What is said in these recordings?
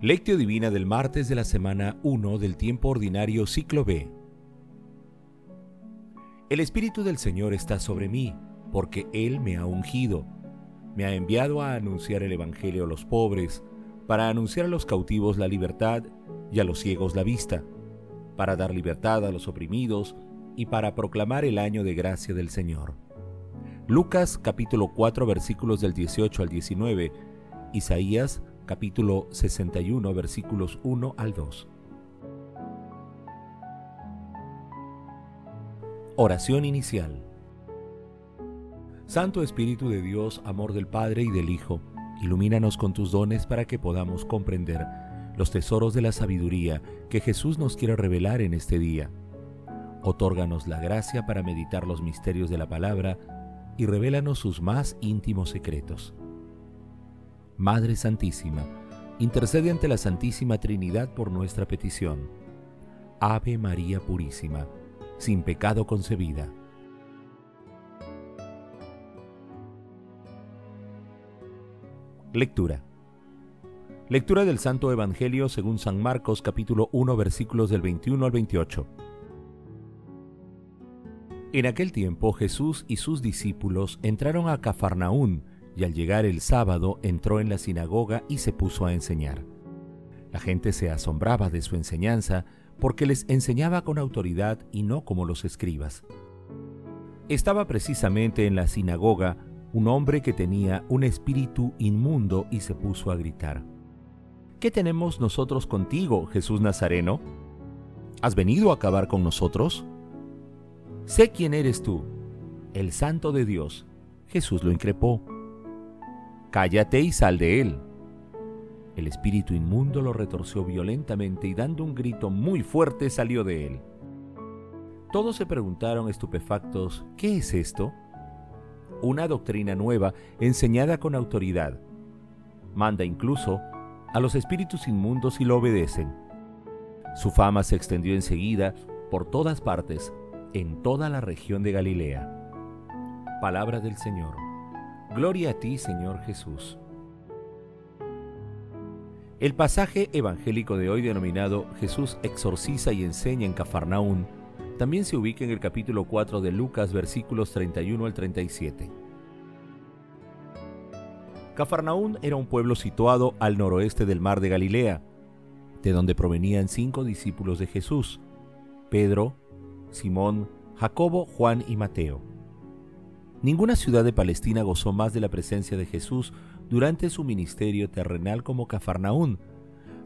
Lectio Divina del martes de la semana 1 del tiempo ordinario ciclo B. El Espíritu del Señor está sobre mí, porque Él me ha ungido. Me ha enviado a anunciar el Evangelio a los pobres, para anunciar a los cautivos la libertad y a los ciegos la vista, para dar libertad a los oprimidos y para proclamar el año de gracia del Señor. Lucas capítulo 4 versículos del 18 al 19, Isaías capítulo 61 versículos 1 al 2. Oración inicial. Santo Espíritu de Dios, amor del Padre y del Hijo, ilumínanos con tus dones para que podamos comprender los tesoros de la sabiduría que Jesús nos quiere revelar en este día. Otórganos la gracia para meditar los misterios de la palabra y revélanos sus más íntimos secretos. Madre Santísima, intercede ante la Santísima Trinidad por nuestra petición. Ave María Purísima, sin pecado concebida. Lectura. Lectura del Santo Evangelio según San Marcos capítulo 1 versículos del 21 al 28. En aquel tiempo Jesús y sus discípulos entraron a Cafarnaún y al llegar el sábado entró en la sinagoga y se puso a enseñar. La gente se asombraba de su enseñanza porque les enseñaba con autoridad y no como los escribas. Estaba precisamente en la sinagoga un hombre que tenía un espíritu inmundo y se puso a gritar. ¿Qué tenemos nosotros contigo, Jesús Nazareno? ¿Has venido a acabar con nosotros? Sé quién eres tú, el santo de Dios. Jesús lo increpó. Cállate y sal de él. El espíritu inmundo lo retorció violentamente y dando un grito muy fuerte salió de él. Todos se preguntaron estupefactos, ¿qué es esto? Una doctrina nueva enseñada con autoridad. Manda incluso a los espíritus inmundos y lo obedecen. Su fama se extendió enseguida por todas partes, en toda la región de Galilea. Palabra del Señor. Gloria a ti, Señor Jesús. El pasaje evangélico de hoy denominado Jesús exorciza y enseña en Cafarnaún también se ubica en el capítulo 4 de Lucas versículos 31 al 37. Cafarnaún era un pueblo situado al noroeste del mar de Galilea, de donde provenían cinco discípulos de Jesús, Pedro, Simón, Jacobo, Juan y Mateo. Ninguna ciudad de Palestina gozó más de la presencia de Jesús durante su ministerio terrenal como Cafarnaún.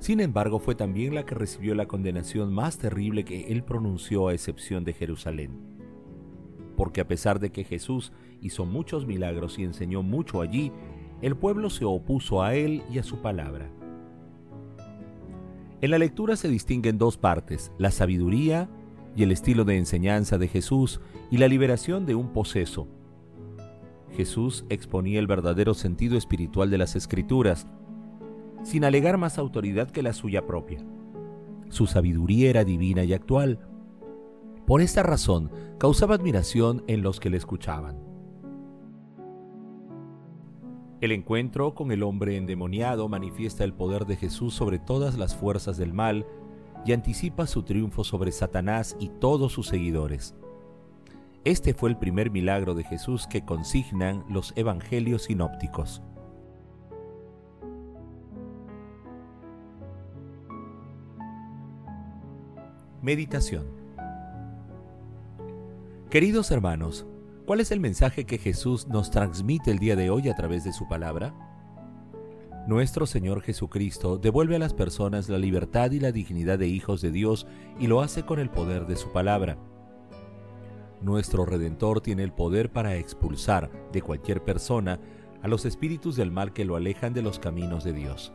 Sin embargo, fue también la que recibió la condenación más terrible que él pronunció a excepción de Jerusalén. Porque a pesar de que Jesús hizo muchos milagros y enseñó mucho allí, el pueblo se opuso a él y a su palabra. En la lectura se distinguen dos partes, la sabiduría y el estilo de enseñanza de Jesús y la liberación de un poseso, Jesús exponía el verdadero sentido espiritual de las escrituras, sin alegar más autoridad que la suya propia. Su sabiduría era divina y actual. Por esta razón, causaba admiración en los que le escuchaban. El encuentro con el hombre endemoniado manifiesta el poder de Jesús sobre todas las fuerzas del mal y anticipa su triunfo sobre Satanás y todos sus seguidores. Este fue el primer milagro de Jesús que consignan los evangelios sinópticos. Meditación Queridos hermanos, ¿cuál es el mensaje que Jesús nos transmite el día de hoy a través de su palabra? Nuestro Señor Jesucristo devuelve a las personas la libertad y la dignidad de hijos de Dios y lo hace con el poder de su palabra. Nuestro Redentor tiene el poder para expulsar de cualquier persona a los espíritus del mal que lo alejan de los caminos de Dios.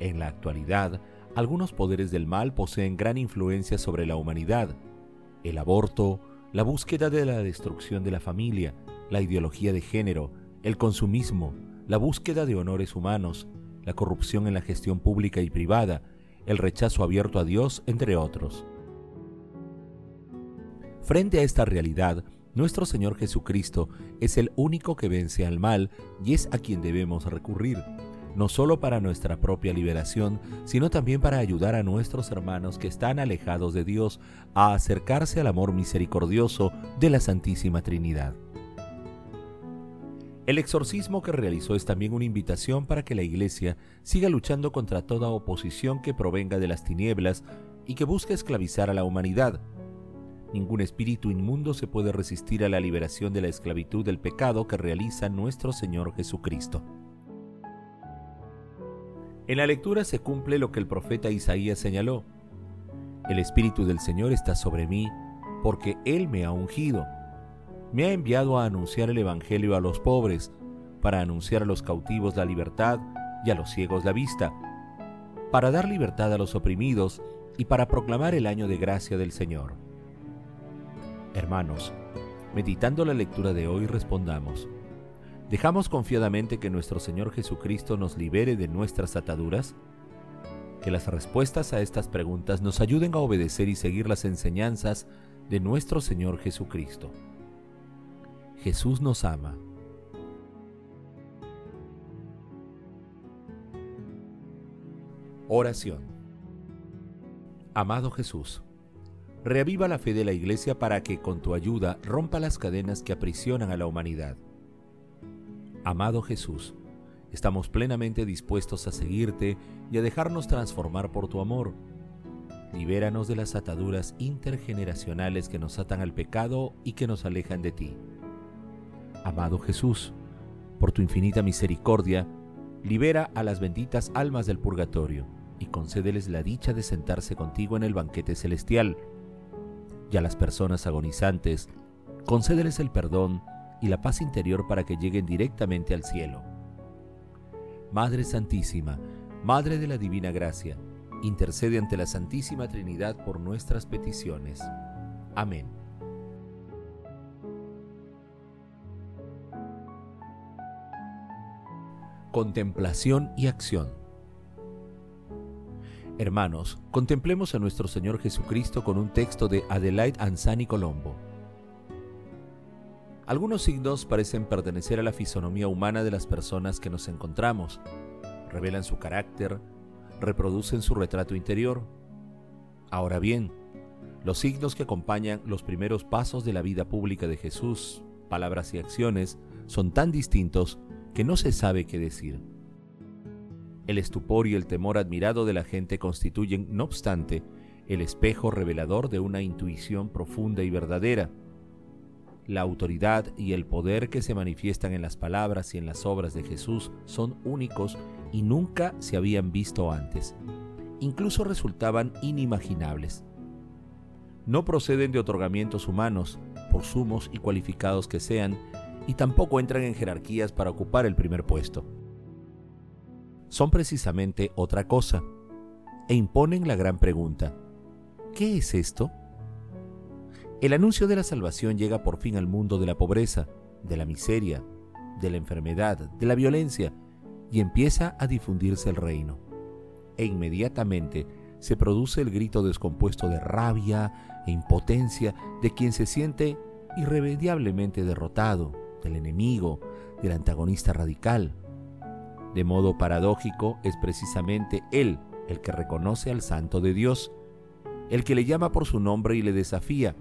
En la actualidad, algunos poderes del mal poseen gran influencia sobre la humanidad. El aborto, la búsqueda de la destrucción de la familia, la ideología de género, el consumismo, la búsqueda de honores humanos, la corrupción en la gestión pública y privada, el rechazo abierto a Dios, entre otros. Frente a esta realidad, nuestro Señor Jesucristo es el único que vence al mal y es a quien debemos recurrir. no solo para nuestra propia liberación, sino también para ayudar a nuestros hermanos que están alejados de Dios a acercarse al amor misericordioso de la Santísima Trinidad. El exorcismo que realizó es también una invitación para que la Iglesia siga luchando contra toda oposición que provenga de las tinieblas y que busque esclavizar a la humanidad. Ningún espíritu inmundo se puede resistir a la liberación de la esclavitud del pecado que realiza nuestro Señor Jesucristo. En la lectura se cumple lo que el profeta Isaías señaló. El Espíritu del Señor está sobre mí, porque Él me ha ungido me ha enviado a anunciar el Evangelio a los pobres, para anunciar a los cautivos la libertad y a los ciegos la vista, para dar libertad a los oprimidos y para proclamar el año de gracia del Señor. Hermanos, meditando la lectura de hoy respondamos, ¿dejamos confiadamente que nuestro Señor Jesucristo nos libere de nuestras ataduras? Que las respuestas a estas preguntas nos ayuden a obedecer y seguir las enseñanzas de nuestro Señor Jesucristo. Jesús nos ama. Oración. Amado Jesús, reaviva la fe de la Iglesia para que con tu ayuda rompa las cadenas que aprisionan a la humanidad. Amado Jesús, estamos plenamente dispuestos a seguirte y a dejarnos transformar por tu amor. Libéranos de las ataduras intergeneracionales que nos atan al pecado y que nos alejan de ti. Amado Jesús, por tu infinita misericordia, libera a las benditas almas del purgatorio y concédeles la dicha de sentarse contigo en el banquete celestial. Y a las personas agonizantes, concédeles el perdón y la paz interior para que lleguen directamente al cielo. Madre Santísima, Madre de la Divina Gracia, intercede ante la Santísima Trinidad por nuestras peticiones. Amén. contemplación y acción. Hermanos, contemplemos a nuestro Señor Jesucristo con un texto de Adelaide Anzani Colombo. Algunos signos parecen pertenecer a la fisonomía humana de las personas que nos encontramos. Revelan su carácter, reproducen su retrato interior. Ahora bien, los signos que acompañan los primeros pasos de la vida pública de Jesús, palabras y acciones, son tan distintos que no se sabe qué decir. El estupor y el temor admirado de la gente constituyen, no obstante, el espejo revelador de una intuición profunda y verdadera. La autoridad y el poder que se manifiestan en las palabras y en las obras de Jesús son únicos y nunca se habían visto antes. Incluso resultaban inimaginables. No proceden de otorgamientos humanos, por sumos y cualificados que sean, y tampoco entran en jerarquías para ocupar el primer puesto. Son precisamente otra cosa e imponen la gran pregunta, ¿qué es esto? El anuncio de la salvación llega por fin al mundo de la pobreza, de la miseria, de la enfermedad, de la violencia, y empieza a difundirse el reino. E inmediatamente se produce el grito descompuesto de rabia e impotencia de quien se siente irremediablemente derrotado, del enemigo, del antagonista radical. De modo paradójico, es precisamente Él el que reconoce al Santo de Dios, el que le llama por su nombre y le desafía.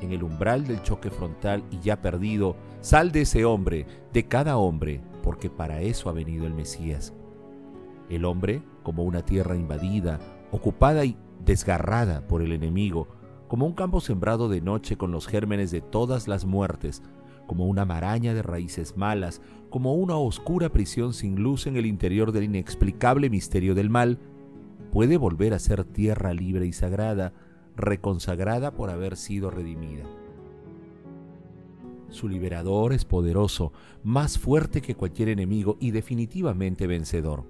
En el umbral del choque frontal y ya perdido, sal de ese hombre, de cada hombre, porque para eso ha venido el Mesías. El hombre, como una tierra invadida, ocupada y desgarrada por el enemigo, como un campo sembrado de noche con los gérmenes de todas las muertes, como una maraña de raíces malas, como una oscura prisión sin luz en el interior del inexplicable misterio del mal, puede volver a ser tierra libre y sagrada, reconsagrada por haber sido redimida. Su liberador es poderoso, más fuerte que cualquier enemigo y definitivamente vencedor.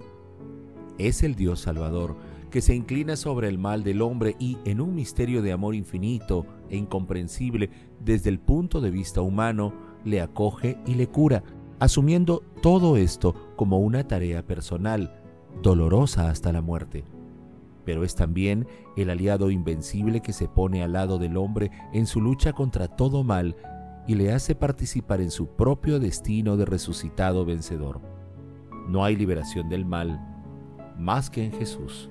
Es el Dios Salvador, que se inclina sobre el mal del hombre y, en un misterio de amor infinito e incomprensible desde el punto de vista humano, le acoge y le cura, asumiendo todo esto como una tarea personal, dolorosa hasta la muerte. Pero es también el aliado invencible que se pone al lado del hombre en su lucha contra todo mal y le hace participar en su propio destino de resucitado vencedor. no hay liberación del mal más que en Jesús.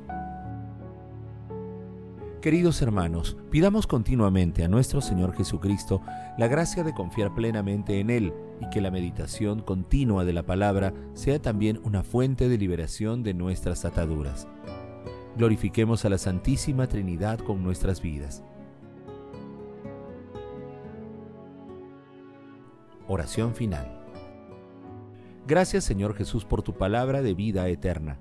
Queridos hermanos, pidamos continuamente a nuestro Señor Jesucristo la gracia de confiar plenamente en Él y que la meditación continua de la palabra sea también una fuente de liberación de nuestras ataduras. Glorifiquemos a la Santísima Trinidad con nuestras vidas. Oración final. Gracias Señor Jesús por tu palabra de vida eterna